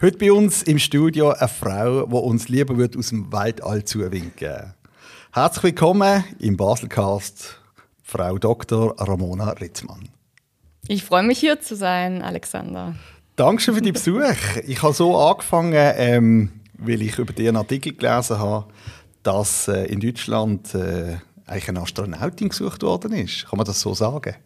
Heute bei uns im Studio eine Frau, die uns lieber wird aus dem Weltall zuwinken. Herzlich willkommen im Baselcast, Frau Dr. Ramona Ritzmann. Ich freue mich hier zu sein, Alexander. Dankeschön für den Besuch. Ich habe so angefangen, ähm, weil ich über den Artikel gelesen habe, dass äh, in Deutschland äh, eigentlich eine Astronautin gesucht worden ist. Kann man das so sagen?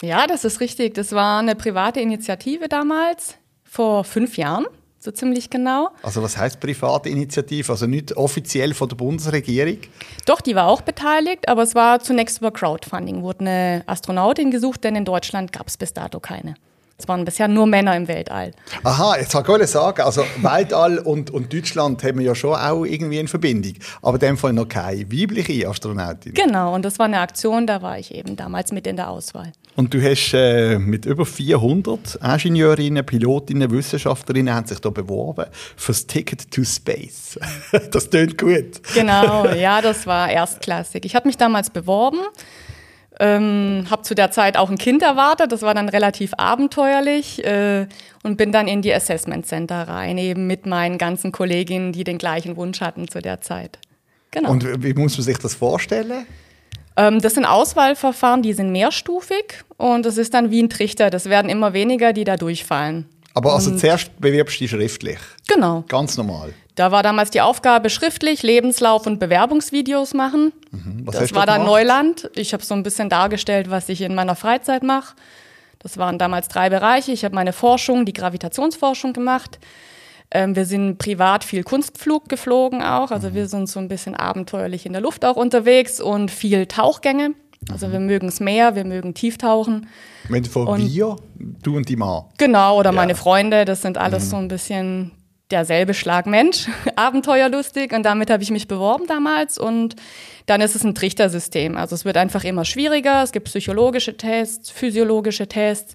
Ja, das ist richtig. Das war eine private Initiative damals, vor fünf Jahren so ziemlich genau. Also was heißt private Initiative? Also nicht offiziell von der Bundesregierung? Doch, die war auch beteiligt, aber es war zunächst über Crowdfunding, wurde eine Astronautin gesucht, denn in Deutschland gab es bis dato keine. Es waren bisher nur Männer im Weltall. Aha, jetzt kann ich sagen, also Weltall und, und Deutschland haben wir ja schon auch irgendwie in Verbindung. Aber in dem Fall noch keine weibliche Astronautin. Genau, und das war eine Aktion, da war ich eben damals mit in der Auswahl. Und du hast äh, mit über 400 Ingenieurinnen, Pilotinnen, Wissenschaftlerinnen haben sich da beworben fürs Ticket to Space. das tönt gut. Genau, ja, das war erstklassig. Ich habe mich damals beworben ähm, habe zu der Zeit auch ein Kind erwartet, das war dann relativ abenteuerlich äh, und bin dann in die Assessment Center rein, eben mit meinen ganzen Kolleginnen, die den gleichen Wunsch hatten zu der Zeit. Genau. Und wie muss man sich das vorstellen? Ähm, das sind Auswahlverfahren, die sind mehrstufig und es ist dann wie ein Trichter. Das werden immer weniger, die da durchfallen. Aber also und zuerst bewirbst du dich schriftlich? Genau. Ganz normal? Da war damals die Aufgabe schriftlich Lebenslauf und Bewerbungsvideos machen. Mhm. das war dann Neuland. Ich habe so ein bisschen dargestellt, was ich in meiner Freizeit mache. Das waren damals drei Bereiche. Ich habe meine Forschung, die Gravitationsforschung gemacht. Ähm, wir sind privat viel Kunstflug geflogen auch. Also mhm. wir sind so ein bisschen abenteuerlich in der Luft auch unterwegs und viel Tauchgänge. Also wir mögen es mehr, wir mögen Tieftauchen. Wenn von und, wir, du und die Ma. Genau, oder ja. meine Freunde, das sind alles mhm. so ein bisschen derselbe Schlag Mensch, abenteuerlustig und damit habe ich mich beworben damals und dann ist es ein Trichtersystem. Also es wird einfach immer schwieriger, es gibt psychologische Tests, physiologische Tests,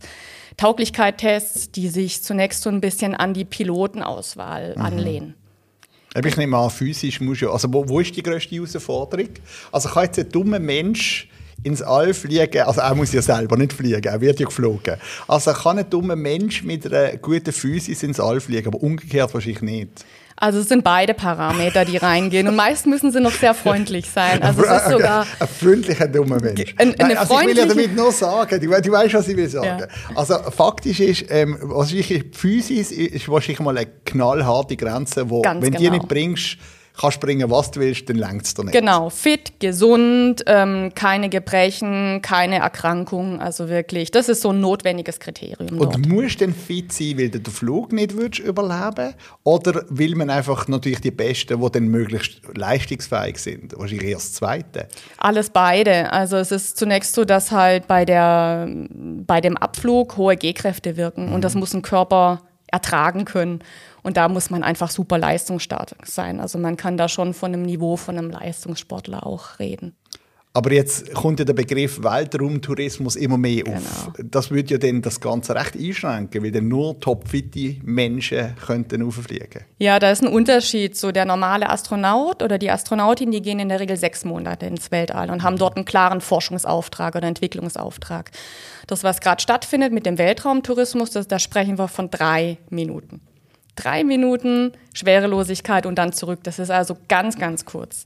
Tauglichkeit-Tests, die sich zunächst so ein bisschen an die Pilotenauswahl mhm. anlehnen. Ich nehme an, physisch muss ja, also wo, wo ist die größte Herausforderung? Also kann jetzt ein dummer Mensch ins All fliegen, also er muss ja selber nicht fliegen, er wird ja geflogen. Also kann ein dummer Mensch mit einer guten Physis ins All fliegen, aber umgekehrt wahrscheinlich nicht. Also es sind beide Parameter, die reingehen. Und meist müssen sie noch sehr freundlich sein. Also es ist sogar ein freundlicher dummer Mensch. Ein, Nein, also ich will ja damit nur sagen, du, du weißt, was ich will sagen. Ja. Also faktisch ist, ähm, wahrscheinlich Physis ist wahrscheinlich mal eine knallharte Grenze, wo, Ganz wenn genau. die nicht bringst, kannst bringen, was du willst, dann längt es dir nicht. Genau, fit, gesund, ähm, keine Gebrechen, keine Erkrankungen, also wirklich, das ist so ein notwendiges Kriterium. Und dort. musst du denn fit sein, weil du den Flug nicht würdest überleben oder will man einfach natürlich die Besten, die dann möglichst leistungsfähig sind? Wahrscheinlich erst das Zweite. Alles beide. Also es ist zunächst so, dass halt bei, der, bei dem Abflug hohe G-Kräfte wirken mhm. und das muss ein Körper ertragen können. Und da muss man einfach super leistungsstark sein. Also man kann da schon von einem Niveau von einem Leistungssportler auch reden. Aber jetzt kommt ja der Begriff Weltraumtourismus immer mehr auf. Genau. Das würde ja dann das Ganze recht einschränken, weil dann nur topfitte Menschen könnten auffliegen. Ja, da ist ein Unterschied. So der normale Astronaut oder die Astronautin, die gehen in der Regel sechs Monate ins Weltall und haben dort einen klaren Forschungsauftrag oder Entwicklungsauftrag. Das, was gerade stattfindet mit dem Weltraumtourismus, das, da sprechen wir von drei Minuten drei Minuten Schwerelosigkeit und dann zurück. Das ist also ganz, ganz kurz.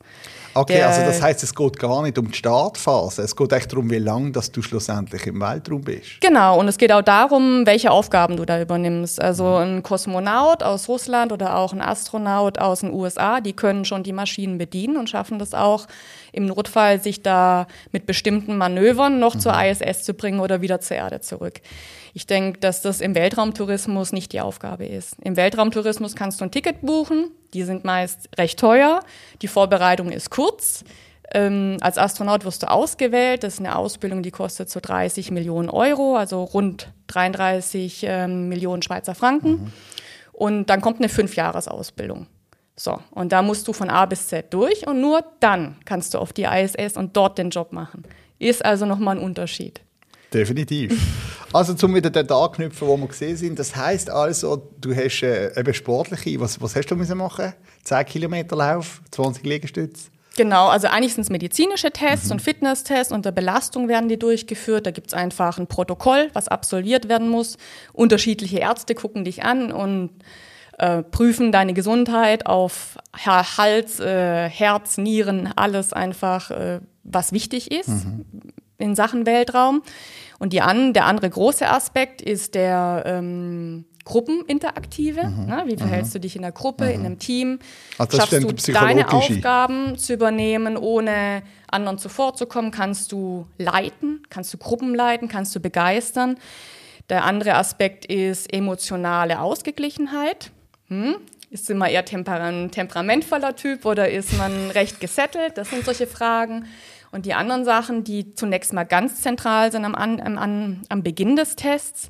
Okay, Der, also das heißt, es geht gar nicht um die Startphase. Es geht echt darum, wie lange dass du schlussendlich im Weltraum bist. Genau, und es geht auch darum, welche Aufgaben du da übernimmst. Also ein Kosmonaut aus Russland oder auch ein Astronaut aus den USA, die können schon die Maschinen bedienen und schaffen das auch im Notfall, sich da mit bestimmten Manövern noch mhm. zur ISS zu bringen oder wieder zur Erde zurück. Ich denke, dass das im Weltraumtourismus nicht die Aufgabe ist. Im Weltraumtourismus kannst du ein Ticket buchen, die sind meist recht teuer, die Vorbereitung ist kurz. Ähm, als Astronaut wirst du ausgewählt. Das ist eine Ausbildung, die kostet so 30 Millionen Euro, also rund 33 ähm, Millionen Schweizer Franken. Mhm. Und dann kommt eine Fünfjahresausbildung. So, und da musst du von A bis Z durch und nur dann kannst du auf die ISS und dort den Job machen. Ist also nochmal ein Unterschied. Definitiv. Also zum wieder den anknüpfen, wo wir gesehen sind. Das heißt also, du hast äh, eben sportliche, was, was hast du müssen machen? 10 Kilometer Lauf, 20 Liegestütze? Genau, also eigentlich sind es medizinische Tests mhm. und Fitnesstests. Unter Belastung werden die durchgeführt. Da gibt es einfach ein Protokoll, was absolviert werden muss. Unterschiedliche Ärzte gucken dich an und äh, prüfen deine Gesundheit auf Hals, äh, Herz, Nieren, alles einfach, äh, was wichtig ist mhm. in Sachen Weltraum. Und die an, der andere große Aspekt ist der ähm, Gruppeninteraktive. Mhm. Ne? Wie verhältst mhm. du dich in der Gruppe, mhm. in einem Team? Also Schaffst du deine Aufgaben zu übernehmen, ohne anderen zuvorzukommen? Kannst du leiten? Kannst du Gruppen leiten? Kannst du begeistern? Der andere Aspekt ist emotionale Ausgeglichenheit. Hm? Ist immer eher ein temperamentvoller Typ oder ist man recht gesettelt? Das sind solche Fragen. Und die anderen Sachen, die zunächst mal ganz zentral sind am, am, am Beginn des Tests,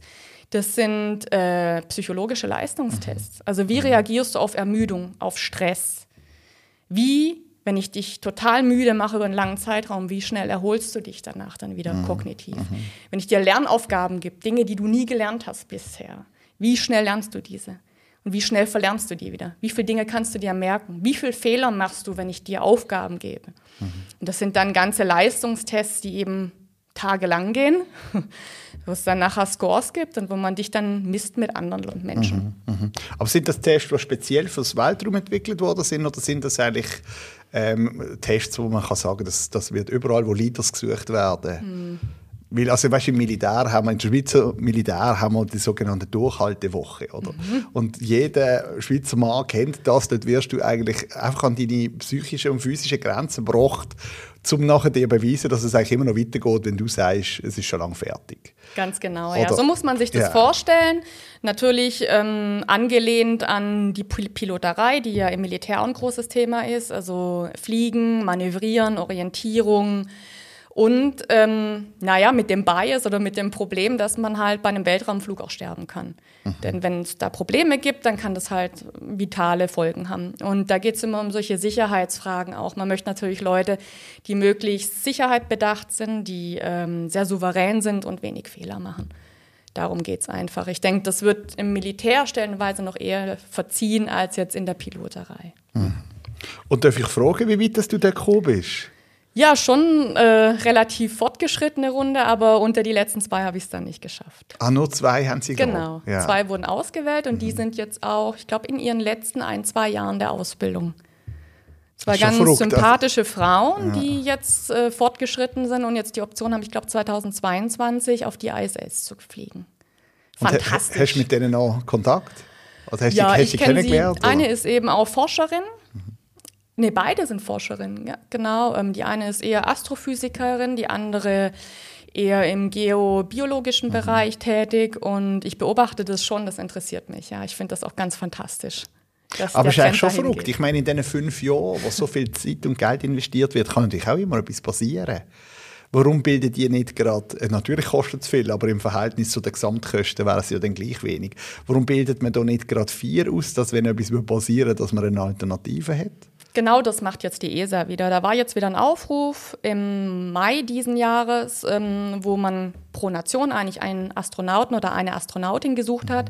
das sind äh, psychologische Leistungstests. Also wie mhm. reagierst du auf Ermüdung, auf Stress? Wie, wenn ich dich total müde mache über einen langen Zeitraum, wie schnell erholst du dich danach dann wieder mhm. kognitiv? Mhm. Wenn ich dir Lernaufgaben gebe, Dinge, die du nie gelernt hast bisher, wie schnell lernst du diese? Und wie schnell verlernst du die wieder? Wie viele Dinge kannst du dir merken? Wie viele Fehler machst du, wenn ich dir Aufgaben gebe? Mhm. Und das sind dann ganze Leistungstests, die eben tagelang gehen, wo es dann nachher Scores gibt und wo man dich dann misst mit anderen Menschen. Mhm, mh. Aber sind das Tests, die speziell fürs Weltraum entwickelt worden sind, oder sind das eigentlich ähm, Tests, wo man kann sagen, dass das wird überall, wo Leaders gesucht werden? Mhm. Weil, also, weißt, im Militär haben wir, im Schweizer Militär haben wir die sogenannte Durchhaltewoche, oder? Mhm. Und jeder Schweizer Mann kennt das, dort wirst du eigentlich einfach an deine psychischen und physischen Grenzen gebracht, um nachher dir beweisen, dass es eigentlich immer noch weitergeht, wenn du sagst, es ist schon lange fertig. Ganz genau, oder, ja. So muss man sich das ja. vorstellen. Natürlich ähm, angelehnt an die Piloterei, die ja im Militär auch ein großes Thema ist. Also Fliegen, Manövrieren, Orientierung, und ähm, naja, mit dem Bias oder mit dem Problem, dass man halt bei einem Weltraumflug auch sterben kann. Mhm. Denn wenn es da Probleme gibt, dann kann das halt vitale Folgen haben. Und da geht es immer um solche Sicherheitsfragen auch. Man möchte natürlich Leute, die möglichst sicherheitbedacht sind, die ähm, sehr souverän sind und wenig Fehler machen. Darum geht es einfach. Ich denke, das wird im Militär stellenweise noch eher verziehen als jetzt in der Piloterei. Mhm. Und darf ich fragen, wie weit dass du da gekommen bist? Ja, schon äh, relativ fortgeschrittene Runde, aber unter die letzten zwei habe ich es dann nicht geschafft. Ah, nur zwei haben Sie Genau, ja. zwei wurden ausgewählt und mhm. die sind jetzt auch, ich glaube, in ihren letzten ein, zwei Jahren der Ausbildung. Zwei ganz verrückt. sympathische Frauen, ja. die jetzt äh, fortgeschritten sind und jetzt die Option haben, ich glaube 2022 auf die ISS zu fliegen. Fantastisch. hast du mit denen auch Kontakt? Also hast ja, die, ich kenne sie. Eine ist eben auch Forscherin Nee, beide sind Forscherinnen, ja, genau. Ähm, die eine ist eher Astrophysikerin, die andere eher im geobiologischen mhm. Bereich tätig und ich beobachte das schon, das interessiert mich. Ja, ich finde das auch ganz fantastisch. Aber es ist eigentlich schon verrückt. Geht. Ich meine, in diesen fünf Jahren, wo so viel Zeit und Geld investiert wird, kann natürlich auch immer etwas passieren. Warum bildet ihr nicht gerade, äh, natürlich kostet es viel, aber im Verhältnis zu den Gesamtkosten wäre es ja dann gleich wenig. Warum bildet man da nicht gerade vier aus, dass wenn etwas passieren dass man eine Alternative hat? Genau das macht jetzt die ESA wieder. Da war jetzt wieder ein Aufruf im Mai diesen Jahres, ähm, wo man pro Nation eigentlich einen Astronauten oder eine Astronautin gesucht hat.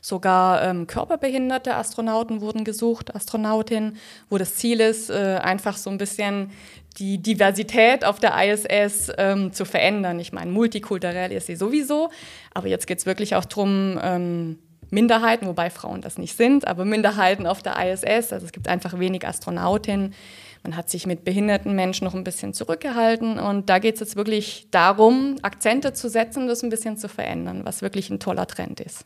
Sogar ähm, körperbehinderte Astronauten wurden gesucht, Astronautin, wo das Ziel ist, äh, einfach so ein bisschen die Diversität auf der ISS ähm, zu verändern. Ich meine, multikulturell ist sie sowieso, aber jetzt geht es wirklich auch darum, ähm, Minderheiten, wobei Frauen das nicht sind, aber Minderheiten auf der ISS. Also es gibt einfach wenig Astronautinnen. Man hat sich mit behinderten Menschen noch ein bisschen zurückgehalten. Und da geht es jetzt wirklich darum, Akzente zu setzen, das ein bisschen zu verändern, was wirklich ein toller Trend ist.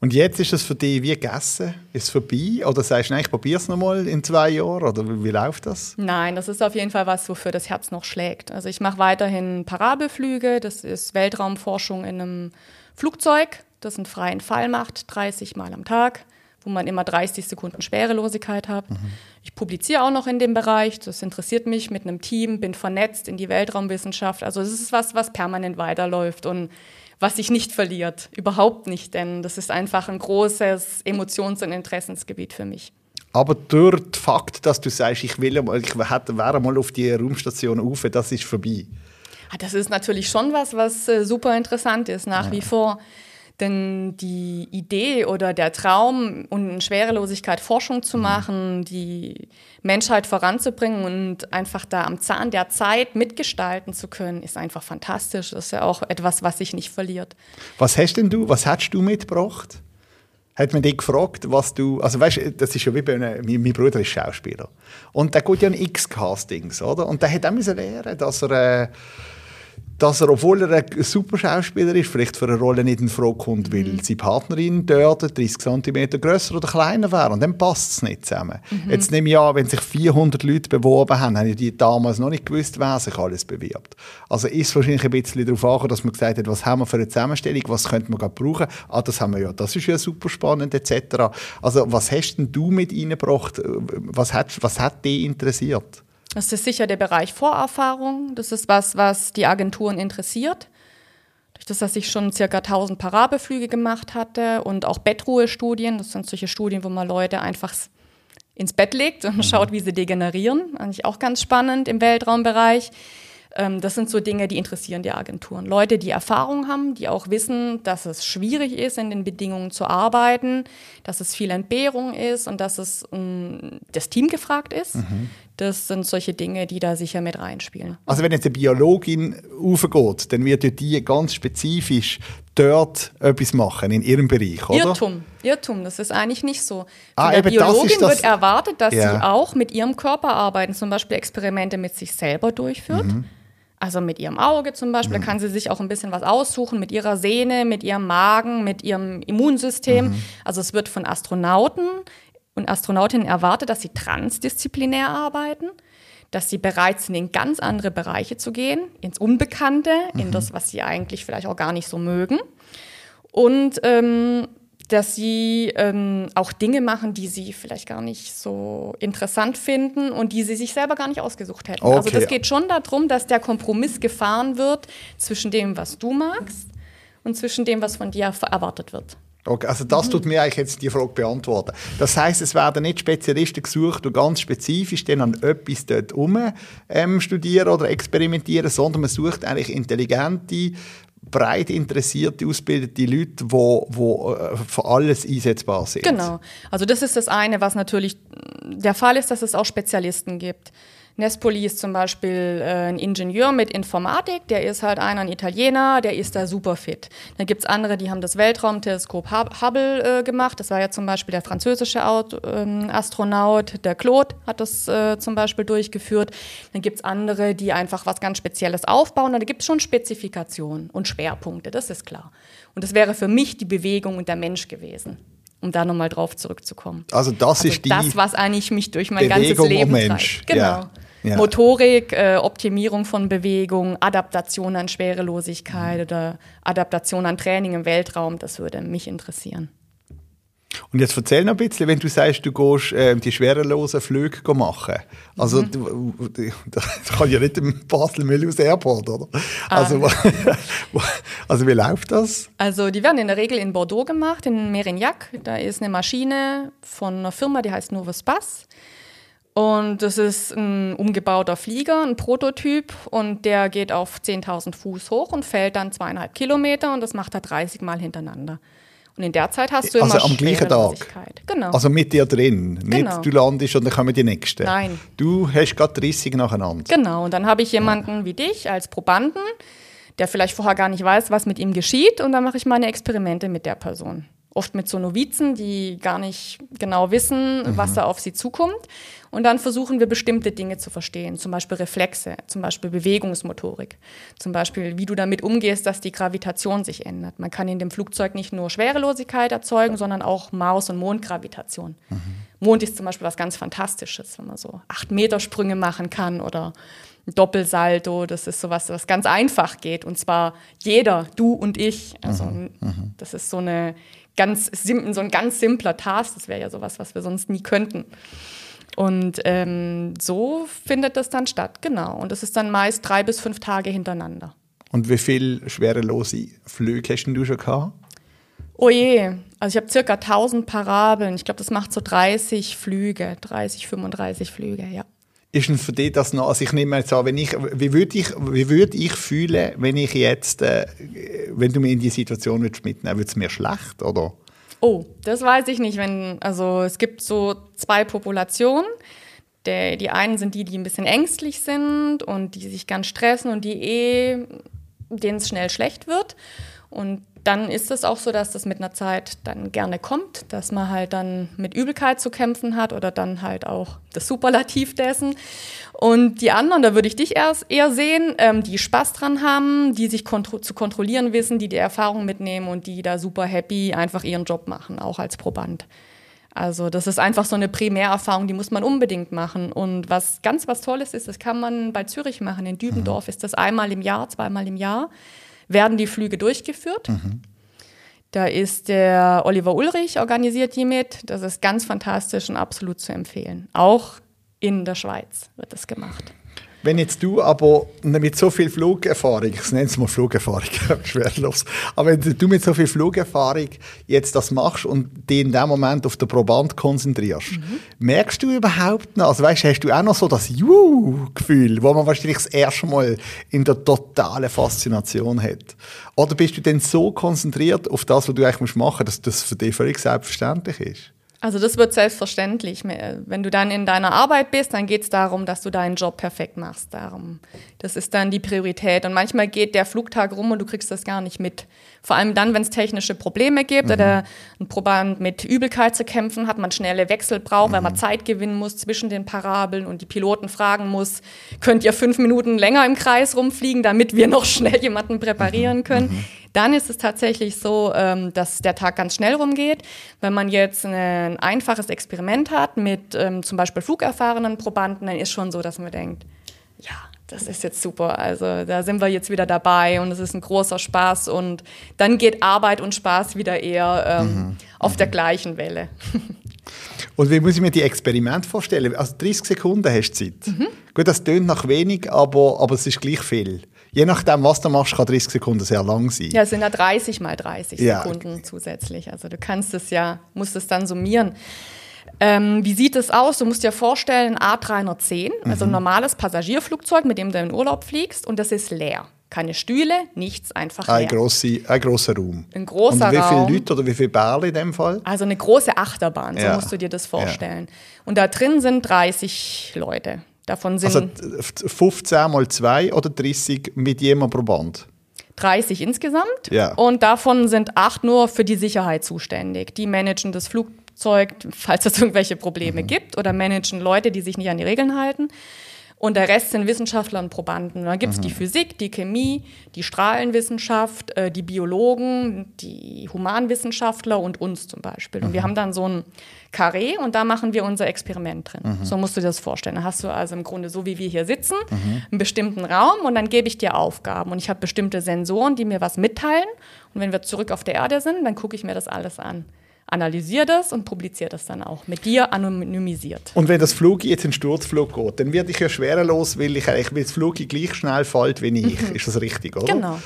Und jetzt ist es für dich wie gegessen? Ist es vorbei? Oder sagst du, nein, ich probiere es nochmal in zwei Jahren? Oder wie, wie, läuft das? Nein, das ist auf jeden Fall was, wofür das Herz noch schlägt. Also ich mache weiterhin Parabelflüge. Das ist Weltraumforschung in einem Flugzeug das einen freien Fall macht, 30 Mal am Tag, wo man immer 30 Sekunden Schwerelosigkeit hat. Mhm. Ich publiziere auch noch in dem Bereich, das interessiert mich mit einem Team, bin vernetzt in die Weltraumwissenschaft. Also es ist was, was permanent weiterläuft und was sich nicht verliert. Überhaupt nicht, denn das ist einfach ein großes Emotions- und Interessensgebiet für mich. Aber durch den Fakt, dass du sagst, ich will mal, ich wäre mal auf die Raumstation rauf, das ist vorbei. Ah, das ist natürlich schon was, was äh, super interessant ist, nach ja. wie vor. Denn die Idee oder der Traum, und in Schwerelosigkeit Forschung zu mhm. machen, die Menschheit voranzubringen und einfach da am Zahn der Zeit mitgestalten zu können, ist einfach fantastisch. Das ist ja auch etwas, was sich nicht verliert. Was hast denn du, was hast du mitgebracht? hat man dich gefragt, was du, also weißt, das ist ja wie bei einem, mein, Bruder ist Schauspieler und der geht ja in X-Castings, oder? Und der hat auch müssen lernen, dass er äh, dass er, obwohl er ein super Schauspieler ist, vielleicht für eine Rolle nicht in Frage kommt, weil mhm. seine Partnerin dort 30 cm grösser oder kleiner wäre. Und dann passt es nicht zusammen. Mhm. Jetzt nehme ich an, wenn sich 400 Leute beworben haben, haben die damals noch nicht gewusst, wer sich alles bewirbt. Also ist wahrscheinlich ein bisschen darauf angekommen, dass man gesagt hat, was haben wir für eine Zusammenstellung, was könnte man gerade brauchen. Ah, das haben wir ja, das ist ja super spannend, etc. Also was hast denn du mit reingebracht? Was hat, was hat dich interessiert? Das ist sicher der Bereich Vorerfahrung. Das ist was, was die Agenturen interessiert. Durch das, dass ich schon circa 1000 Parabelflüge gemacht hatte und auch Bettruhestudien. Das sind solche Studien, wo man Leute einfach ins Bett legt und mhm. schaut, wie sie degenerieren. Eigentlich auch ganz spannend im Weltraumbereich. Ähm, das sind so Dinge, die interessieren die Agenturen. Leute, die Erfahrung haben, die auch wissen, dass es schwierig ist, in den Bedingungen zu arbeiten, dass es viel Entbehrung ist und dass es um, das Team gefragt ist. Mhm. Das sind solche Dinge, die da sicher mit reinspielen. Also wenn jetzt eine Biologin aufgeht, dann wird ja die ganz spezifisch dort etwas machen, in ihrem Bereich, oder? Irrtum, Irrtum, das ist eigentlich nicht so. Von ah, der Biologin wird erwartet, dass ja. sie auch mit ihrem Körper arbeiten, zum Beispiel Experimente mit sich selber durchführt. Mhm. Also mit ihrem Auge zum Beispiel, mhm. da kann sie sich auch ein bisschen was aussuchen, mit ihrer Sehne, mit ihrem Magen, mit ihrem Immunsystem. Mhm. Also es wird von Astronauten und Astronautinnen erwartet, dass sie transdisziplinär arbeiten, dass sie bereit sind, in ganz andere Bereiche zu gehen, ins Unbekannte, mhm. in das, was sie eigentlich vielleicht auch gar nicht so mögen. Und ähm, dass sie ähm, auch Dinge machen, die sie vielleicht gar nicht so interessant finden und die sie sich selber gar nicht ausgesucht hätten. Also okay. Also das geht schon darum, dass der Kompromiss gefahren wird zwischen dem, was du magst und zwischen dem, was von dir erwartet wird. Okay, also das mhm. tut mir eigentlich jetzt die Frage beantworten. Das heißt, es werden nicht Spezialisten gesucht, die ganz spezifisch dann an etwas dort herum ähm, studieren oder experimentieren, sondern man sucht eigentlich intelligente, breit interessierte, ausgebildete Leute, die wo, wo äh, für alles einsetzbar sind. Genau. Also das ist das eine, was natürlich der Fall ist, dass es auch Spezialisten gibt. Nespoli ist zum Beispiel äh, ein Ingenieur mit Informatik, der ist halt einer, ein Italiener, der ist da super fit. Dann gibt es andere, die haben das Weltraumteleskop Hubble äh, gemacht. Das war ja zum Beispiel der französische ähm, Astronaut, der Claude hat das äh, zum Beispiel durchgeführt. Dann gibt es andere, die einfach was ganz Spezielles aufbauen. Da gibt es schon Spezifikationen und Schwerpunkte, das ist klar. Und das wäre für mich die Bewegung und der Mensch gewesen um da nochmal drauf zurückzukommen. Also das also ist die das, was eigentlich mich durch mein Bewegung ganzes Leben Mensch. treibt. Genau. Ja. Ja. Motorik, äh, Optimierung von Bewegung, Adaptation an Schwerelosigkeit mhm. oder Adaptation an Training im Weltraum, das würde mich interessieren. Und jetzt erzähl noch ein bisschen, wenn du sagst, du gehst äh, die schwerelosen Flüge machen. Also, mhm. du, das kann ja nicht im Basel-Müllhaus Airport, oder? Ah. Also, also, wie läuft das? Also, die werden in der Regel in Bordeaux gemacht, in Merignac. Da ist eine Maschine von einer Firma, die heißt Novus Bass. Und das ist ein umgebauter Flieger, ein Prototyp, und der geht auf 10.000 Fuß hoch und fällt dann zweieinhalb Kilometer und das macht er 30 Mal hintereinander. Und in der Zeit hast du immer Also am gleichen Tag? Genau. Also mit dir drin? Genau. Nicht du landest und dann kommen die Nächsten? Nein. Du hast gerade 30 nacheinander? Genau, und dann habe ich jemanden wie dich als Probanden, der vielleicht vorher gar nicht weiß, was mit ihm geschieht, und dann mache ich meine Experimente mit der Person oft mit so Novizen, die gar nicht genau wissen, mhm. was da auf sie zukommt. Und dann versuchen wir bestimmte Dinge zu verstehen, zum Beispiel Reflexe, zum Beispiel Bewegungsmotorik, zum Beispiel, wie du damit umgehst, dass die Gravitation sich ändert. Man kann in dem Flugzeug nicht nur Schwerelosigkeit erzeugen, sondern auch Maus- und Mondgravitation. Mhm. Mond ist zum Beispiel was ganz Fantastisches, wenn man so acht Meter Sprünge machen kann oder ein Doppelsalto. Das ist sowas, was ganz einfach geht. Und zwar jeder, du und ich. Also mhm. mhm. das ist so eine ganz so ein ganz simpler Task. Das wäre ja sowas, was wir sonst nie könnten. Und ähm, so findet das dann statt, genau. Und es ist dann meist drei bis fünf Tage hintereinander. Und wie viele schwerelose Flüge hast du schon gehabt? Oh je, also ich habe circa 1000 Parabeln. Ich glaube, das macht so 30 Flüge, 30, 35 Flüge, ja. Ist denn für dich das noch, also ich nehme jetzt an, wenn ich, wie würde ich, wie würd ich fühlen, wenn ich jetzt, äh, wenn du mich in die Situation mitnehmen würdest, würde es mir schlecht, oder? Oh, das weiß ich nicht. Wenn, also es gibt so zwei Populationen. Der, die einen sind die, die ein bisschen ängstlich sind und die sich ganz stressen und die eh, denen es schnell schlecht wird. Und dann ist es auch so, dass das mit einer Zeit dann gerne kommt, dass man halt dann mit Übelkeit zu kämpfen hat oder dann halt auch das Superlativ dessen. Und die anderen, da würde ich dich erst eher sehen, ähm, die Spaß dran haben, die sich kontro zu kontrollieren wissen, die die Erfahrung mitnehmen und die da super happy einfach ihren Job machen, auch als Proband. Also das ist einfach so eine Primärerfahrung, die muss man unbedingt machen. Und was ganz was Tolles ist, das kann man bei Zürich machen. In Dübendorf mhm. ist das einmal im Jahr, zweimal im Jahr werden die Flüge durchgeführt. Mhm. Da ist der Oliver Ulrich, organisiert die mit. Das ist ganz fantastisch und absolut zu empfehlen. Auch in der Schweiz wird das gemacht. Wenn jetzt du aber mit so viel Flugerfahrung, ich nenne es mal Flugerfahrung, schwerlos, aber wenn du mit so viel Flugerfahrung jetzt das machst und dich in dem Moment auf den Proband konzentrierst, mhm. merkst du überhaupt noch, also weißt, hast du auch noch so das Juhu-Gefühl, wo man wahrscheinlich das erste Mal in der totalen Faszination hat? Oder bist du denn so konzentriert auf das, was du eigentlich machen musst, dass das für dich völlig selbstverständlich ist? Also das wird selbstverständlich. Wenn du dann in deiner Arbeit bist, dann geht es darum, dass du deinen Job perfekt machst. Darum. Das ist dann die Priorität. Und manchmal geht der Flugtag rum und du kriegst das gar nicht mit. Vor allem dann, wenn es technische Probleme gibt mhm. oder ein Proband mit Übelkeit zu kämpfen hat, man schnelle Wechsel braucht, mhm. weil man mhm. Zeit gewinnen muss zwischen den Parabeln und die Piloten fragen muss, könnt ihr fünf Minuten länger im Kreis rumfliegen, damit wir noch schnell jemanden präparieren können. Mhm. Dann ist es tatsächlich so, ähm, dass der Tag ganz schnell rumgeht. Wenn man jetzt ein einfaches Experiment hat mit ähm, zum Beispiel flugerfahrenen Probanden, dann ist schon so, dass man denkt, ja, das ist jetzt super. Also da sind wir jetzt wieder dabei und es ist ein großer Spaß und dann geht Arbeit und Spaß wieder eher ähm, mhm. auf der gleichen Welle. Und wie muss ich mir die Experiment vorstellen? Also 30 Sekunden hast du Zeit. Mhm. Gut, das tönt nach wenig, aber, aber es ist gleich viel. Je nachdem, was du machst, kann 30 Sekunden sehr lang sein. Ja, es sind ja 30 mal 30 ja. Sekunden zusätzlich. Also du kannst es ja, musst es dann summieren. Ähm, wie sieht es aus? Du musst dir vorstellen, A310, mhm. also ein normales Passagierflugzeug, mit dem du in Urlaub fliegst, und das ist leer. Keine Stühle, nichts, einfach leer. Ein, grosse, ein grosser Raum. Ein großer Und wie viele Leute oder wie viele Bärle in dem Fall? Also eine große Achterbahn, so ja. musst du dir das vorstellen. Ja. Und da drin sind 30 Leute. Davon sind also 15 mal 2 oder 30 mit jedem Proband? 30 insgesamt. Ja. Und davon sind acht nur für die Sicherheit zuständig. Die managen das Flugzeug, falls es irgendwelche Probleme mhm. gibt, oder managen Leute, die sich nicht an die Regeln halten. Und der Rest sind Wissenschaftler und Probanden. Da gibt es mhm. die Physik, die Chemie, die Strahlenwissenschaft, äh, die Biologen, die Humanwissenschaftler und uns zum Beispiel. Und wir mhm. haben dann so ein Karree und da machen wir unser Experiment drin. Mhm. So musst du dir das vorstellen. Da hast du also im Grunde so, wie wir hier sitzen, mhm. einen bestimmten Raum und dann gebe ich dir Aufgaben. Und ich habe bestimmte Sensoren, die mir was mitteilen. Und wenn wir zurück auf der Erde sind, dann gucke ich mir das alles an analysiere das und publiziere das dann auch mit dir anonymisiert. Und wenn das Flug jetzt in Sturzflug geht, dann werde ich ja schwerelos, weil ich eigentlich, weil das Flug gleich schnell fällt wie ich. Mhm. Ist das richtig, oder? Genau.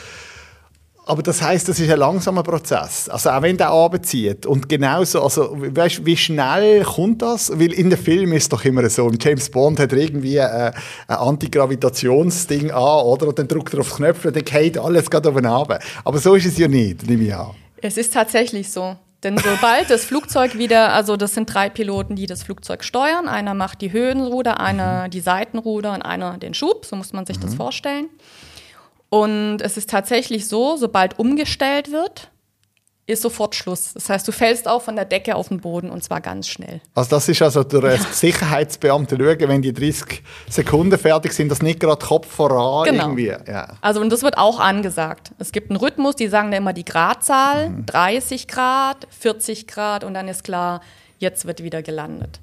Aber das heißt, das ist ein langsamer Prozess. Also auch wenn der abzieht und genauso, also weißt, wie schnell kommt das? Weil in den Filmen ist es doch immer so. James Bond hat irgendwie äh, ein Antigravitationsding an, oder? Und dann drückt er auf den Knöpfe und dann geht alles gerade oben runter. Aber so ist es ja nicht, nehme ich an. Es ist tatsächlich so. Denn sobald das Flugzeug wieder, also das sind drei Piloten, die das Flugzeug steuern. Einer macht die Höhenruder, einer die Seitenruder und einer den Schub. So muss man sich mhm. das vorstellen. Und es ist tatsächlich so, sobald umgestellt wird, ist sofort Schluss. Das heißt, du fällst auch von der Decke auf den Boden und zwar ganz schnell. Also das ist also der ja. Sicherheitsbeamte schauen, wenn die 30 Sekunden fertig sind, das nicht gerade Kopf voran genau. irgendwie. Ja. Also und das wird auch angesagt. Es gibt einen Rhythmus, die sagen da immer die Gradzahl, mhm. 30 Grad, 40 Grad und dann ist klar, jetzt wird wieder gelandet.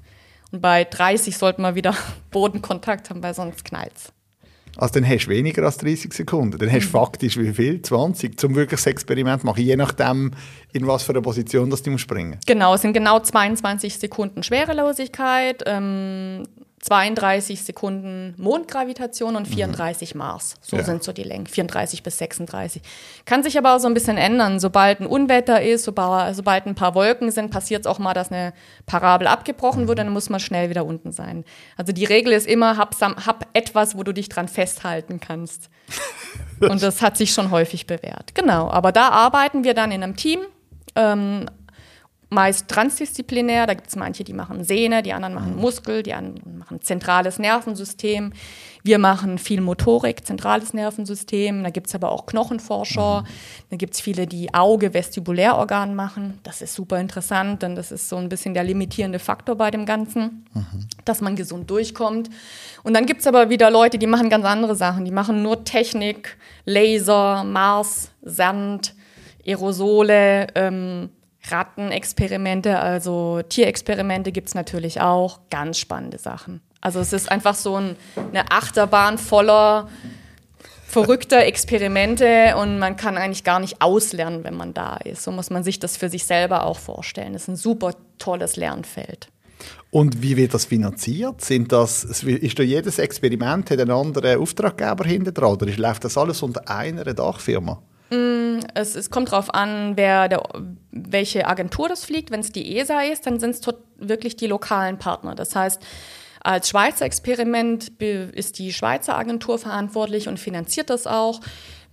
Und bei 30 sollte man wieder Bodenkontakt haben, weil sonst knallt's. Also dann hast du weniger als 30 Sekunden. Dann hast du mhm. faktisch wie viel? 20, zum wirklich das Experiment machen, je nachdem, in was für eine Position das du springen. Genau, es sind genau 22 Sekunden Schwerelosigkeit, ähm, 32 Sekunden Mondgravitation und 34 mhm. Mars. So ja. sind so die Längen, 34 bis 36. Kann sich aber auch so ein bisschen ändern. Sobald ein Unwetter ist, sobald, sobald ein paar Wolken sind, passiert es auch mal, dass eine Parabel abgebrochen wird, dann muss man schnell wieder unten sein. Also die Regel ist immer, hab, hab etwas, wo du dich dran festhalten kannst. und das hat sich schon häufig bewährt. Genau, aber da arbeiten wir dann in einem Team. Ähm, meist transdisziplinär. Da gibt es manche, die machen Sehne, die anderen machen Muskel, die anderen machen zentrales Nervensystem. Wir machen viel Motorik, zentrales Nervensystem. Da gibt es aber auch Knochenforscher. Mhm. Da gibt es viele, die Auge, Vestibulärorgan machen. Das ist super interessant, denn das ist so ein bisschen der limitierende Faktor bei dem Ganzen, mhm. dass man gesund durchkommt. Und dann gibt es aber wieder Leute, die machen ganz andere Sachen. Die machen nur Technik, Laser, Mars, Sand, Aerosole, ähm, Rattenexperimente, also Tierexperimente gibt es natürlich auch. Ganz spannende Sachen. Also es ist einfach so ein, eine Achterbahn voller verrückter Experimente und man kann eigentlich gar nicht auslernen, wenn man da ist. So muss man sich das für sich selber auch vorstellen. Das ist ein super tolles Lernfeld. Und wie wird das finanziert? Sind das, ist da jedes Experiment hat einen anderen Auftraggeber hinter dran oder läuft das alles unter einer Dachfirma? Mm, es, es, kommt darauf an, wer der, welche Agentur das fliegt. Wenn es die ESA ist, dann sind es wirklich die lokalen Partner. Das heißt, als Schweizer Experiment ist die Schweizer Agentur verantwortlich und finanziert das auch.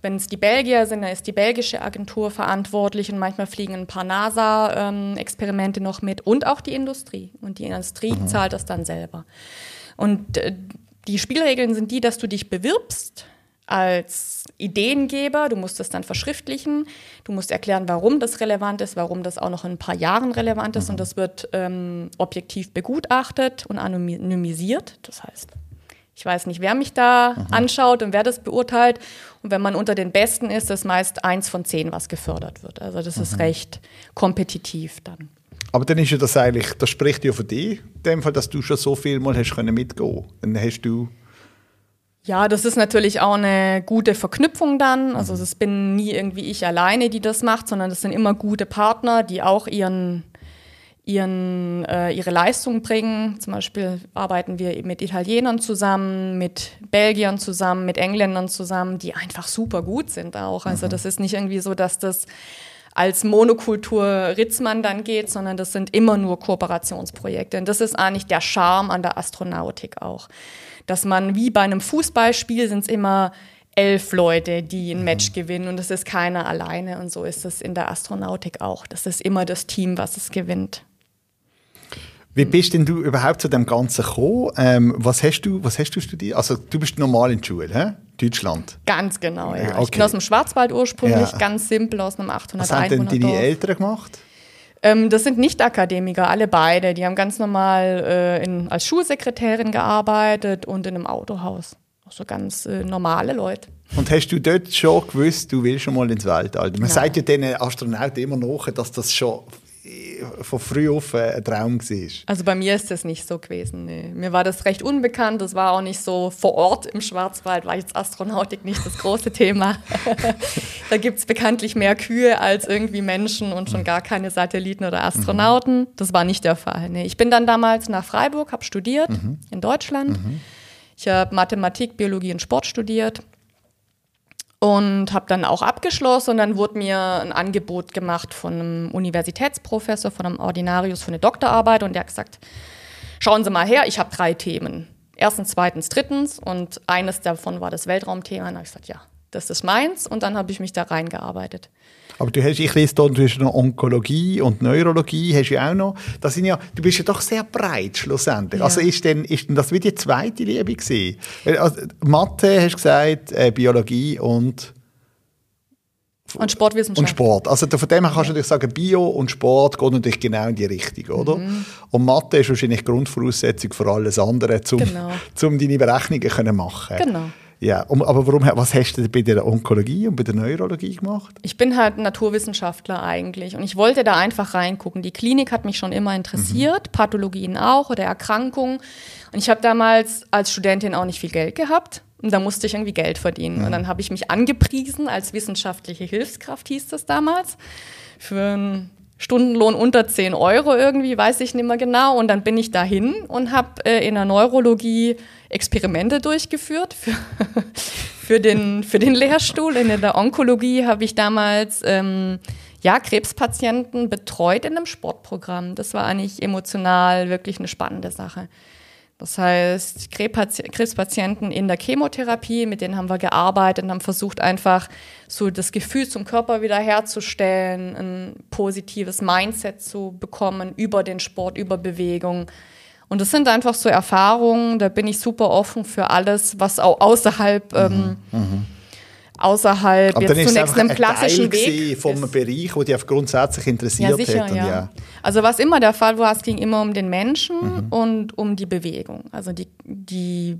Wenn es die Belgier sind, dann ist die belgische Agentur verantwortlich und manchmal fliegen ein paar NASA-Experimente noch mit und auch die Industrie. Und die Industrie mhm. zahlt das dann selber. Und äh, die Spielregeln sind die, dass du dich bewirbst als Ideengeber, du musst das dann verschriftlichen, du musst erklären, warum das relevant ist, warum das auch noch in ein paar Jahren relevant ist mhm. und das wird ähm, objektiv begutachtet und anonymisiert. Das heißt, ich weiß nicht, wer mich da mhm. anschaut und wer das beurteilt. Und wenn man unter den Besten ist, ist meist eins von zehn, was gefördert wird. Also das mhm. ist recht kompetitiv dann. Aber dann ist ja das eigentlich, das spricht ja für dich, in dem Fall, dass du schon so viel mal hast können mitgehen. Dann hast du ja, das ist natürlich auch eine gute Verknüpfung dann. Also es bin nie irgendwie ich alleine, die das macht, sondern das sind immer gute Partner, die auch ihren, ihren, äh, ihre Leistung bringen. Zum Beispiel arbeiten wir mit Italienern zusammen, mit Belgiern zusammen, mit Engländern zusammen, die einfach super gut sind auch. Also mhm. das ist nicht irgendwie so, dass das als Monokultur Ritzmann dann geht, sondern das sind immer nur Kooperationsprojekte. Und das ist eigentlich der Charme an der Astronautik auch dass man wie bei einem Fußballspiel sind es immer elf Leute, die ein Match mhm. gewinnen und es ist keiner alleine und so ist es in der Astronautik auch. Das ist immer das Team, was es gewinnt. Wie bist denn du überhaupt zu dem Ganzen gekommen? Ähm, was, hast du, was hast du studiert? Also du bist normal in der Schule, hä? Deutschland? Ganz genau, ja. Okay. Ich bin aus dem Schwarzwald ursprünglich, ja. ganz simpel aus einem 800 Was haben denn deine Eltern gemacht? Ähm, das sind nicht Akademiker, alle beide. Die haben ganz normal äh, in, als Schulsekretärin gearbeitet und in einem Autohaus. So ganz äh, normale Leute. Und hast du dort schon gewusst, du willst schon mal ins Weltall? Man Nein. sagt ja den Astronauten immer nach, dass das schon von früh auf ein Traum war? Also bei mir ist das nicht so gewesen. Nee. Mir war das recht unbekannt. Das war auch nicht so vor Ort im Schwarzwald, war jetzt Astronautik nicht das große Thema. da gibt es bekanntlich mehr Kühe als irgendwie Menschen und schon gar keine Satelliten oder Astronauten. Mhm. Das war nicht der Fall. Nee. Ich bin dann damals nach Freiburg, habe studiert mhm. in Deutschland. Mhm. Ich habe Mathematik, Biologie und Sport studiert und habe dann auch abgeschlossen und dann wurde mir ein Angebot gemacht von einem Universitätsprofessor, von einem Ordinarius für eine Doktorarbeit und der hat gesagt, schauen Sie mal her, ich habe drei Themen. Erstens, zweitens, drittens und eines davon war das Weltraumthema. Und dann habe ich gesagt, ja, das ist meins und dann habe ich mich da reingearbeitet. Aber du hast, ich lese da, du hast noch Onkologie und Neurologie, hast ja auch noch. Das sind ja, du bist ja doch sehr breit schlussendlich. Ja. Also ist denn, ist denn das wie die zweite Liebe gewesen? Also, Mathe hast du gesagt, äh, Biologie und und Sportwissenschaft. Und Sport. Also von dem her kannst du natürlich sagen, Bio und Sport gehen natürlich genau in die Richtung, oder? Mhm. Und Mathe ist wahrscheinlich Grundvoraussetzung für alles andere, um genau. Deine Berechnungen zu machen. Genau. Ja, aber warum, was hast du bei der Onkologie und bei der Neurologie gemacht? Ich bin halt Naturwissenschaftler eigentlich und ich wollte da einfach reingucken. Die Klinik hat mich schon immer interessiert, mhm. Pathologien auch oder Erkrankungen. Und ich habe damals als Studentin auch nicht viel Geld gehabt und da musste ich irgendwie Geld verdienen. Mhm. Und dann habe ich mich angepriesen als wissenschaftliche Hilfskraft, hieß das damals, für einen Stundenlohn unter 10 Euro irgendwie, weiß ich nicht mehr genau. Und dann bin ich dahin und habe äh, in der Neurologie Experimente durchgeführt für, für, den, für den Lehrstuhl. In der Onkologie habe ich damals ähm, ja, Krebspatienten betreut in einem Sportprogramm. Das war eigentlich emotional wirklich eine spannende Sache. Das heißt, Krebspatienten in der Chemotherapie, mit denen haben wir gearbeitet und haben versucht, einfach so das Gefühl zum Körper wiederherzustellen, ein positives Mindset zu bekommen über den Sport, über Bewegung. Und das sind einfach so Erfahrungen, da bin ich super offen für alles, was auch außerhalb mhm. ähm, mhm außerhalb Aber jetzt zunächst einem klassischen Teil Weg. vom ist. Bereich, wo dich grundsätzlich interessiert ja, sicher, hat. Ja. ja. Also was immer der Fall war, es ging immer um den Menschen mhm. und um die Bewegung. Also die, die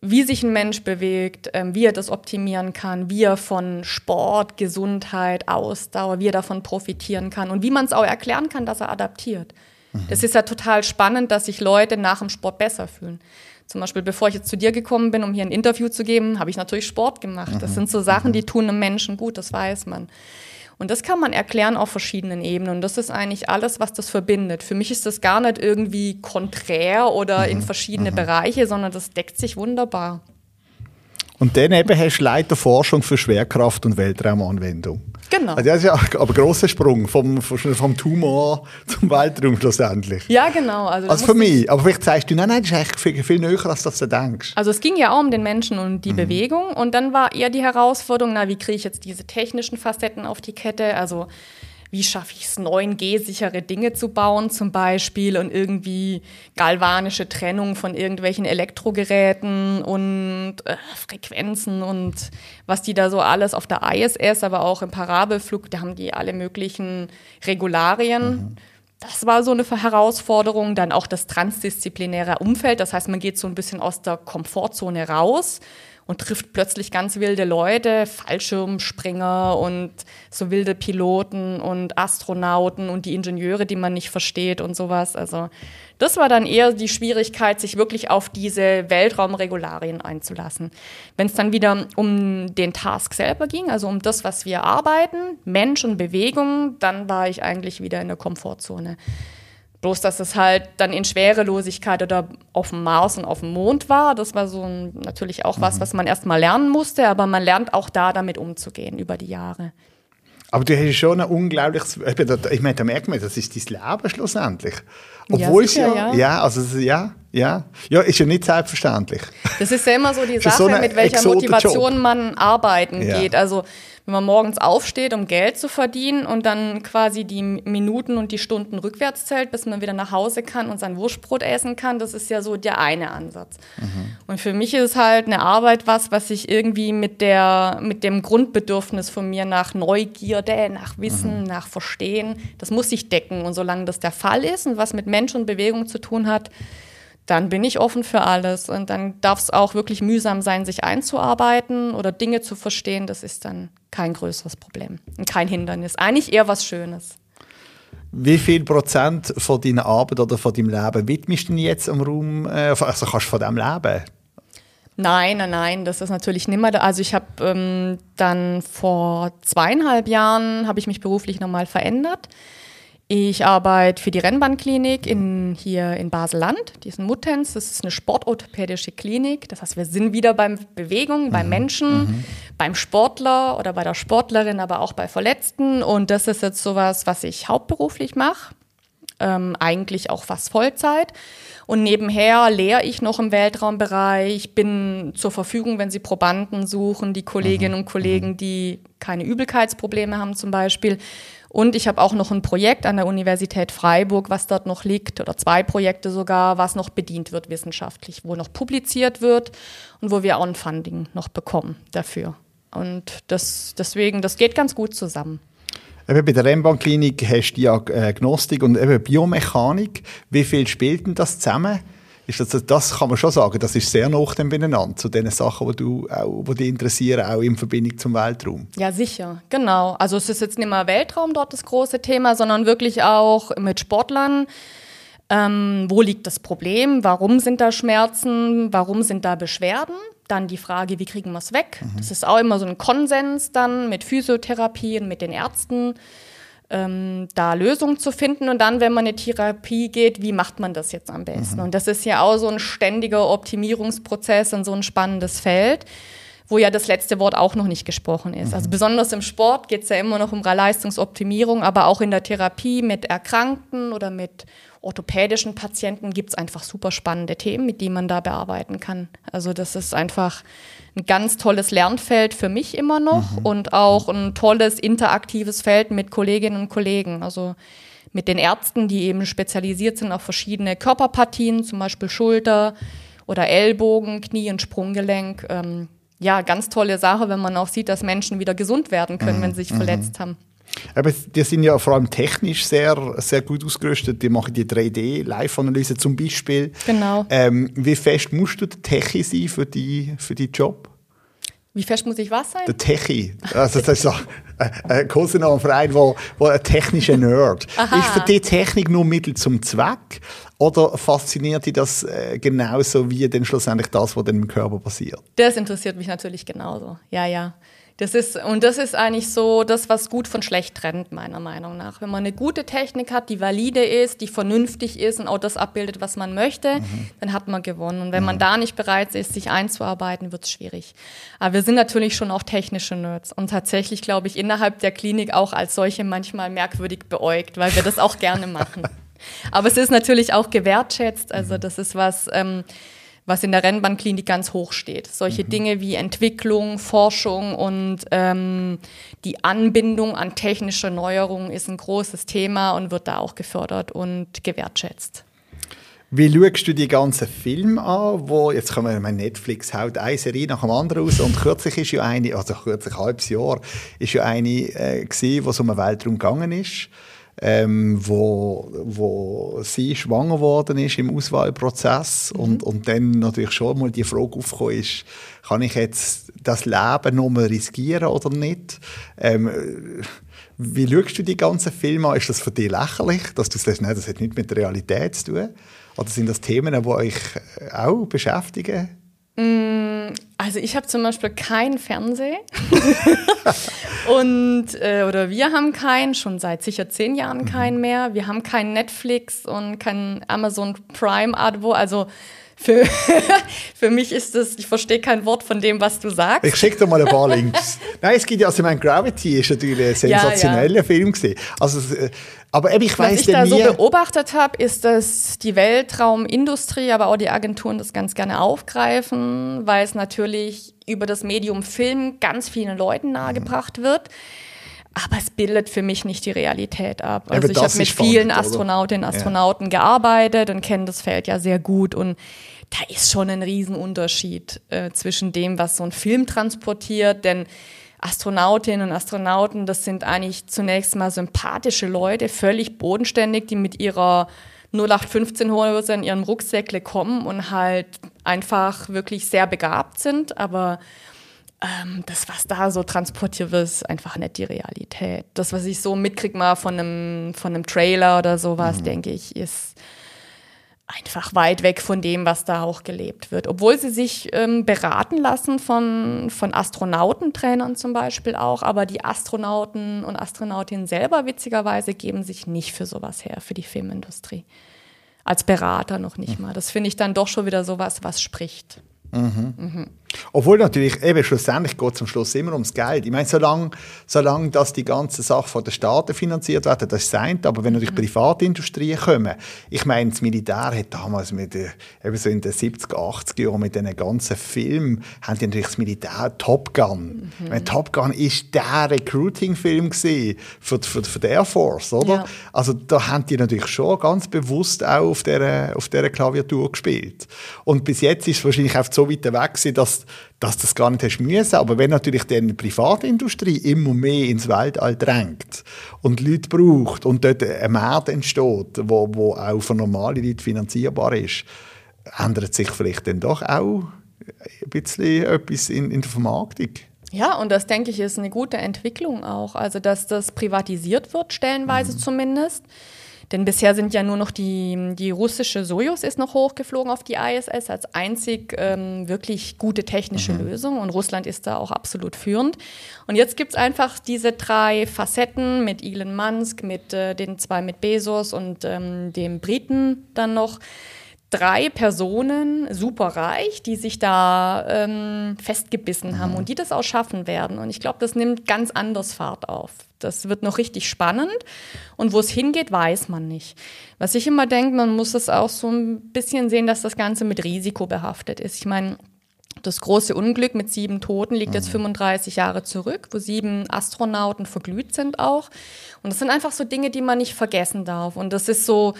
wie sich ein Mensch bewegt, ähm, wie er das optimieren kann, wie er von Sport, Gesundheit, Ausdauer, wie er davon profitieren kann und wie man es auch erklären kann, dass er adaptiert. Mhm. Das ist ja total spannend, dass sich Leute nach dem Sport besser fühlen. Zum Beispiel, bevor ich jetzt zu dir gekommen bin, um hier ein Interview zu geben, habe ich natürlich Sport gemacht. Das mhm. sind so Sachen, die tun einem Menschen gut, das weiß man. Und das kann man erklären auf verschiedenen Ebenen. Und das ist eigentlich alles, was das verbindet. Für mich ist das gar nicht irgendwie konträr oder in mhm. verschiedene mhm. Bereiche, sondern das deckt sich wunderbar. Und dann eben hast du Leiter Forschung für Schwerkraft und Weltraumanwendung. Genau. Also das ist ja aber ein grosser Sprung vom, vom Tumor zum Weltraum schlussendlich. Ja, genau. Also, also für mich. Aber vielleicht sagst du, nein, nein, das ist eigentlich viel, viel näher, als du denkst. Also es ging ja auch um den Menschen und die mhm. Bewegung. Und dann war eher die Herausforderung, na, wie kriege ich jetzt diese technischen Facetten auf die Kette? Also wie schaffe ich es, 9G-sichere Dinge zu bauen zum Beispiel und irgendwie galvanische Trennung von irgendwelchen Elektrogeräten und äh, Frequenzen und was die da so alles auf der ISS, aber auch im Parabelflug, da haben die alle möglichen Regularien. Mhm. Das war so eine Herausforderung. Dann auch das transdisziplinäre Umfeld. Das heißt, man geht so ein bisschen aus der Komfortzone raus und trifft plötzlich ganz wilde Leute, Fallschirmspringer und so wilde Piloten und Astronauten und die Ingenieure, die man nicht versteht und sowas. Also das war dann eher die Schwierigkeit, sich wirklich auf diese Weltraumregularien einzulassen. Wenn es dann wieder um den Task selber ging, also um das, was wir arbeiten, Mensch und Bewegung, dann war ich eigentlich wieder in der Komfortzone. Bloß, dass es halt dann in Schwerelosigkeit oder auf dem Mars und auf dem Mond war. Das war so ein, natürlich auch was, mhm. was man erstmal lernen musste, aber man lernt auch da damit umzugehen über die Jahre. Aber du hast schon ein unglaubliches, ich meine, da merkt man, das ist dein Leben schlussendlich. Obwohl ja, sicher, es ja, ja, ja, also ja, ja, ja, ist ja nicht selbstverständlich. Das ist ja immer so die Sache, so mit welcher Motivation man arbeiten ja. geht. Also wenn man morgens aufsteht, um Geld zu verdienen und dann quasi die Minuten und die Stunden rückwärts zählt, bis man wieder nach Hause kann und sein Wurstbrot essen kann, das ist ja so der eine Ansatz. Mhm. Und für mich ist halt eine Arbeit was, was ich irgendwie mit der, mit dem Grundbedürfnis von mir nach Neugierde, nach Wissen, mhm. nach Verstehen, das muss sich decken. Und solange das der Fall ist und was mit Mensch und Bewegung zu tun hat, dann bin ich offen für alles. Und dann darf es auch wirklich mühsam sein, sich einzuarbeiten oder Dinge zu verstehen. Das ist dann kein größeres Problem und kein Hindernis. Eigentlich eher was Schönes. Wie viel Prozent von deiner Arbeit oder von deinem Leben widmest du jetzt am Raum? Äh, also kannst du von dem leben? Nein, nein, nein, das ist natürlich nimmer. Also ich habe ähm, dann vor zweieinhalb Jahren habe ich mich beruflich nochmal verändert. Ich arbeite für die Rennbahnklinik in, hier in Basel-Land, die ist in Muttenz. Das ist eine sportorthopädische Klinik. Das heißt, wir sind wieder beim Bewegung, mhm. beim Menschen, mhm. beim Sportler oder bei der Sportlerin, aber auch bei Verletzten. Und das ist jetzt sowas, was ich hauptberuflich mache. Ähm, eigentlich auch fast Vollzeit. Und nebenher lehre ich noch im Weltraumbereich, bin zur Verfügung, wenn Sie Probanden suchen, die Kolleginnen mhm. und Kollegen, mhm. die keine Übelkeitsprobleme haben zum Beispiel. Und ich habe auch noch ein Projekt an der Universität Freiburg, was dort noch liegt, oder zwei Projekte sogar, was noch bedient wird wissenschaftlich, wo noch publiziert wird und wo wir auch ein Funding noch bekommen dafür. Und das, deswegen, das geht ganz gut zusammen. Eben bei der Rennbahnklinik hast du Diagnostik und eben Biomechanik. Wie viel spielt denn das zusammen? Ist das, das kann man schon sagen, das ist sehr nah beieinander zu den Sachen, die, du, auch, die dich interessieren, auch in Verbindung zum Weltraum. Ja, sicher, genau. Also es ist jetzt nicht mehr Weltraum dort das große Thema, sondern wirklich auch mit Sportlern. Ähm, wo liegt das Problem? Warum sind da Schmerzen? Warum sind da Beschwerden? Dann die Frage, wie kriegen wir es weg? Mhm. Das ist auch immer so ein Konsens dann mit Physiotherapie und mit den Ärzten ähm, da Lösungen zu finden. Und dann, wenn man eine Therapie geht, wie macht man das jetzt am besten? Mhm. Und das ist ja auch so ein ständiger Optimierungsprozess und so ein spannendes Feld wo ja das letzte Wort auch noch nicht gesprochen ist. Also mhm. Also besonders im Sport geht es ja immer noch um Leistungsoptimierung, aber auch in der Therapie mit Erkrankten oder mit orthopädischen Patienten gibt es einfach super spannende Themen, mit denen man da bearbeiten kann. Also das ist einfach ein ganz tolles Lernfeld für mich immer noch mhm. und auch ein tolles interaktives Feld mit Kolleginnen und Kollegen. Also mit den Ärzten, die eben spezialisiert sind auf verschiedene Körperpartien, zum Beispiel Schulter oder Ellbogen, Knie und Sprunggelenk. Ähm, ja, ganz tolle Sache, wenn man auch sieht, dass Menschen wieder gesund werden können, mhm. wenn sie sich mhm. verletzt haben. Aber die sind ja vor allem technisch sehr, sehr gut ausgerüstet. Die machen die 3D-Live-Analyse zum Beispiel. Genau. Ähm, wie fest musst du der Techie sein für die, für die Job? Wie fest muss ich was sein? Der Techie. Also das ist so ein Kosenamen-Verein, wo, wo ein technischer Nerd. Aha. Ist für die Technik nur Mittel zum Zweck? Oder fasziniert dich das äh, genauso wie denn schlussendlich das, was im Körper passiert? Das interessiert mich natürlich genauso. Ja, ja. Das ist, und das ist eigentlich so das, was gut von schlecht trennt, meiner Meinung nach. Wenn man eine gute Technik hat, die valide ist, die vernünftig ist und auch das abbildet, was man möchte, mhm. dann hat man gewonnen. Und wenn mhm. man da nicht bereit ist, sich einzuarbeiten, wird es schwierig. Aber wir sind natürlich schon auch technische Nerds und tatsächlich, glaube ich, innerhalb der Klinik auch als solche manchmal merkwürdig beäugt, weil wir das auch gerne machen. Aber es ist natürlich auch gewertschätzt. Also das ist was, ähm, was in der Rennbahnklinik ganz hoch steht. Solche mhm. Dinge wie Entwicklung, Forschung und ähm, die Anbindung an technische Neuerungen ist ein großes Thema und wird da auch gefördert und gewertschätzt. Wie schaust du die ganzen Filme an, wo, jetzt kommen wir, Netflix haut eine Serie nach dem anderen raus und kürzlich ist ja eine, also kürzlich ein halbes Jahr, ist ja eine äh, gewesen, wo es um den Weltraum gegangen ist ähm, wo, wo sie schwanger worden ist im Auswahlprozess mhm. und, und dann natürlich schon mal die Frage aufgekommen ist, kann ich jetzt das Leben noch mal riskieren oder nicht? Ähm, wie schaust du die ganzen Filme an? Ist das für dich lächerlich, dass du sagst, nein, das hat nichts mit der Realität zu tun? Oder sind das Themen, die euch auch beschäftigen? Mm, also ich habe zum Beispiel keinen Fernseher und äh, oder wir haben keinen schon seit sicher zehn Jahren mhm. keinen mehr. Wir haben keinen Netflix und kein Amazon Prime Abo. Also für, für mich ist das, ich verstehe kein Wort von dem, was du sagst. Ich schicke dir mal ein paar Links. Nein, es gibt ja, also ich meine, Gravity ist natürlich ein sensationeller ja, ja. Film gewesen. Also, äh, aber eben, ich weiß Was ich da so beobachtet habe, ist, dass die Weltraumindustrie, aber auch die Agenturen das ganz gerne aufgreifen, weil es natürlich über das Medium Film ganz vielen Leuten nahegebracht wird. Aber es bildet für mich nicht die Realität ab. Also ich habe mit vielen Astronautinnen und Astronauten ja. gearbeitet und kenne das Feld ja sehr gut. Und da ist schon ein Riesenunterschied äh, zwischen dem, was so ein Film transportiert. Denn Astronautinnen und Astronauten, das sind eigentlich zunächst mal sympathische Leute, völlig bodenständig, die mit ihrer 0815 Hose in ihrem Rucksäckle kommen und halt einfach wirklich sehr begabt sind. Aber ähm, das, was da so transportiert wird, ist einfach nicht die Realität. Das, was ich so mitkriege mal von einem, von einem Trailer oder sowas, mhm. denke ich, ist einfach weit weg von dem, was da auch gelebt wird. Obwohl sie sich ähm, beraten lassen von, von Astronautentrainern zum Beispiel auch, aber die Astronauten und Astronautinnen selber witzigerweise geben sich nicht für sowas her, für die Filmindustrie. Als Berater noch nicht mhm. mal. Das finde ich dann doch schon wieder sowas, was spricht. Mhm. Mhm. Obwohl natürlich, eben schlussendlich geht es am Schluss immer ums Geld. Ich meine, solange, solange dass die ganze Sache von den Staaten finanziert wird, das ist sein, aber wenn natürlich mhm. Privatindustrien kommen, ich meine, das Militär hat damals mit, eben so in den 70er, 80er Jahren mit diesen ganzen Filmen, haben die natürlich das Militär Top Gun. Mhm. Meine, Top Gun ist der Recruiting-Film für, für, für die Air Force, oder? Ja. Also da haben die natürlich schon ganz bewusst auch auf dieser, auf dieser Klaviatur gespielt. Und bis jetzt ist es wahrscheinlich auch so weit weg gewesen, dass dass, das gar nicht hast müssen. Aber wenn natürlich dann die Privatindustrie immer mehr ins Weltall drängt und Leute braucht und dort ein Markt entsteht, wo, wo auch für normale Leute finanzierbar ist, ändert sich vielleicht dann doch auch ein bisschen etwas in, in der Vermarktung. Ja, und das denke ich ist eine gute Entwicklung auch. Also, dass das privatisiert wird, stellenweise mhm. zumindest. Denn bisher sind ja nur noch die, die russische Sojus ist noch hochgeflogen auf die ISS als einzig ähm, wirklich gute technische mhm. Lösung und Russland ist da auch absolut führend. Und jetzt gibt es einfach diese drei Facetten mit Elon Musk, mit äh, den zwei mit Bezos und ähm, dem Briten dann noch drei Personen super reich, die sich da ähm, festgebissen mhm. haben und die das auch schaffen werden. Und ich glaube, das nimmt ganz anders Fahrt auf. Das wird noch richtig spannend. Und wo es hingeht, weiß man nicht. Was ich immer denke, man muss es auch so ein bisschen sehen, dass das Ganze mit Risiko behaftet ist. Ich meine, das große Unglück mit sieben Toten liegt jetzt 35 mhm. Jahre zurück, wo sieben Astronauten verglüht sind auch. Und das sind einfach so Dinge, die man nicht vergessen darf. Und das ist so,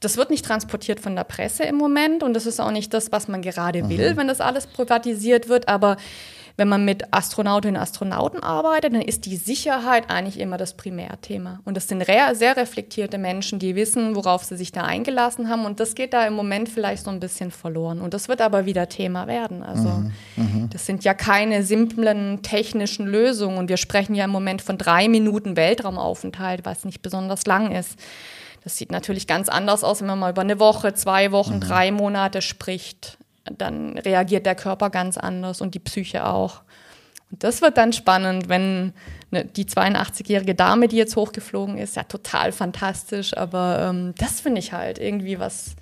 das wird nicht transportiert von der Presse im Moment und das ist auch nicht das, was man gerade will, mhm. wenn das alles privatisiert wird. Aber wenn man mit Astronautinnen und Astronauten arbeitet, dann ist die Sicherheit eigentlich immer das Primärthema. Und das sind sehr reflektierte Menschen, die wissen, worauf sie sich da eingelassen haben. Und das geht da im Moment vielleicht so ein bisschen verloren. Und das wird aber wieder Thema werden. Also mhm. mhm. das sind ja keine simplen technischen Lösungen. Und wir sprechen ja im Moment von drei Minuten Weltraumaufenthalt, was nicht besonders lang ist. Das sieht natürlich ganz anders aus, wenn man mal über eine Woche, zwei Wochen, mhm. drei Monate spricht dann reagiert der Körper ganz anders und die Psyche auch. Und das wird dann spannend, wenn die 82-jährige Dame, die jetzt hochgeflogen ist, ja total fantastisch, aber ähm, das finde ich halt irgendwie was,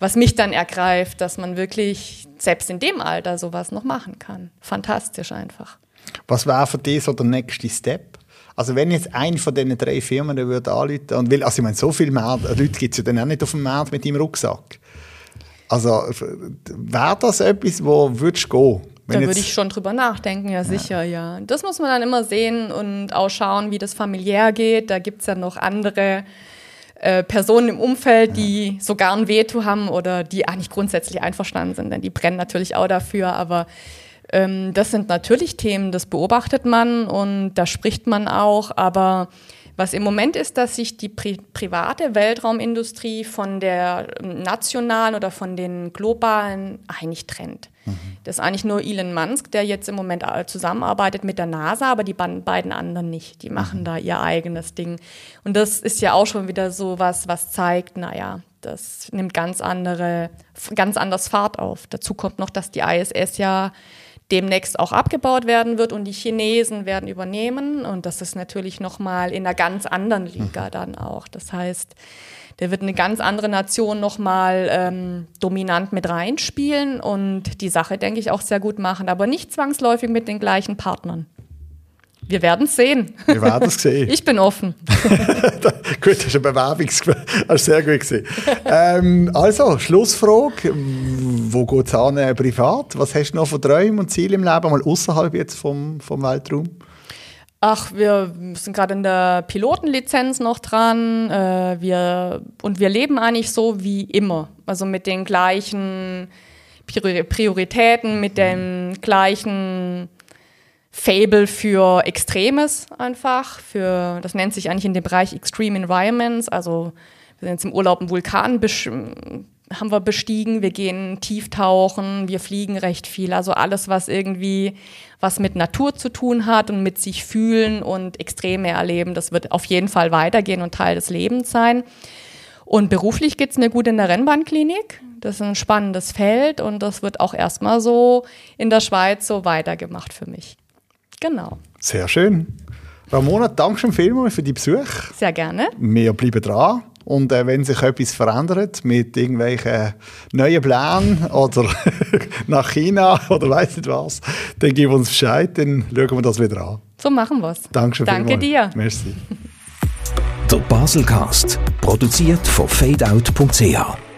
was mich dann ergreift, dass man wirklich selbst in dem Alter sowas noch machen kann. Fantastisch einfach. Was wäre für dich so der nächste Step? Also wenn jetzt eine von diesen drei Firmen würde anrufen und will, also ich meine, so viele Leute gibt es ja dann auch nicht auf dem Markt mit deinem Rucksack. Also wäre das etwas, wo würdest du gehen? da würde ich schon drüber nachdenken, ja sicher, ja. ja. Das muss man dann immer sehen und auch schauen, wie das familiär geht. Da gibt es ja noch andere äh, Personen im Umfeld, die ja. sogar ein Veto haben oder die eigentlich grundsätzlich einverstanden sind, denn die brennen natürlich auch dafür, aber ähm, das sind natürlich Themen, das beobachtet man und da spricht man auch, aber was im Moment ist, dass sich die pri private Weltraumindustrie von der nationalen oder von den globalen eigentlich trennt. Mhm. Das ist eigentlich nur Elon Musk, der jetzt im Moment zusammenarbeitet mit der NASA, aber die beiden anderen nicht. Die machen mhm. da ihr eigenes Ding. Und das ist ja auch schon wieder so was, was zeigt, naja, das nimmt ganz andere, ganz anders Fahrt auf. Dazu kommt noch, dass die ISS ja demnächst auch abgebaut werden wird und die Chinesen werden übernehmen. Und das ist natürlich nochmal in einer ganz anderen Liga mhm. dann auch. Das heißt, der wird eine ganz andere Nation nochmal ähm, dominant mit reinspielen und die Sache, denke ich, auch sehr gut machen, aber nicht zwangsläufig mit den gleichen Partnern. Wir werden es sehen. Wir werden es sehen. Ich bin offen. gut, das ist eine Bewerbung. Hast sehr gut gesehen. Ähm, also, Schlussfrage. Wo geht es an äh, privat? Was hast du noch für Träume und Ziele im Leben, mal außerhalb jetzt vom, vom Weltraum? Ach, wir sind gerade in der Pilotenlizenz noch dran. Äh, wir, und wir leben eigentlich so wie immer. Also mit den gleichen Prioritäten, mit den gleichen Fable für Extremes einfach, für, das nennt sich eigentlich in dem Bereich Extreme Environments, also wir sind jetzt im Urlaub einen Vulkan haben wir bestiegen, wir gehen tief tauchen, wir fliegen recht viel, also alles, was irgendwie was mit Natur zu tun hat und mit sich fühlen und Extreme erleben, das wird auf jeden Fall weitergehen und Teil des Lebens sein. Und beruflich geht's mir gut in der Rennbahnklinik. Das ist ein spannendes Feld und das wird auch erstmal so in der Schweiz so weitergemacht für mich. Genau. Sehr schön. Ramona, danke schon vielmals für die Besuch. Sehr gerne. Wir bleiben dran. Und äh, wenn sich etwas verändert mit irgendwelchen neuen Plänen oder nach China oder weiß nicht was, dann gib uns Bescheid, dann schauen wir das wieder an. So machen wir es. Danke, Danke dir. Merci. Der Baselcast, produziert von fadeout.ch.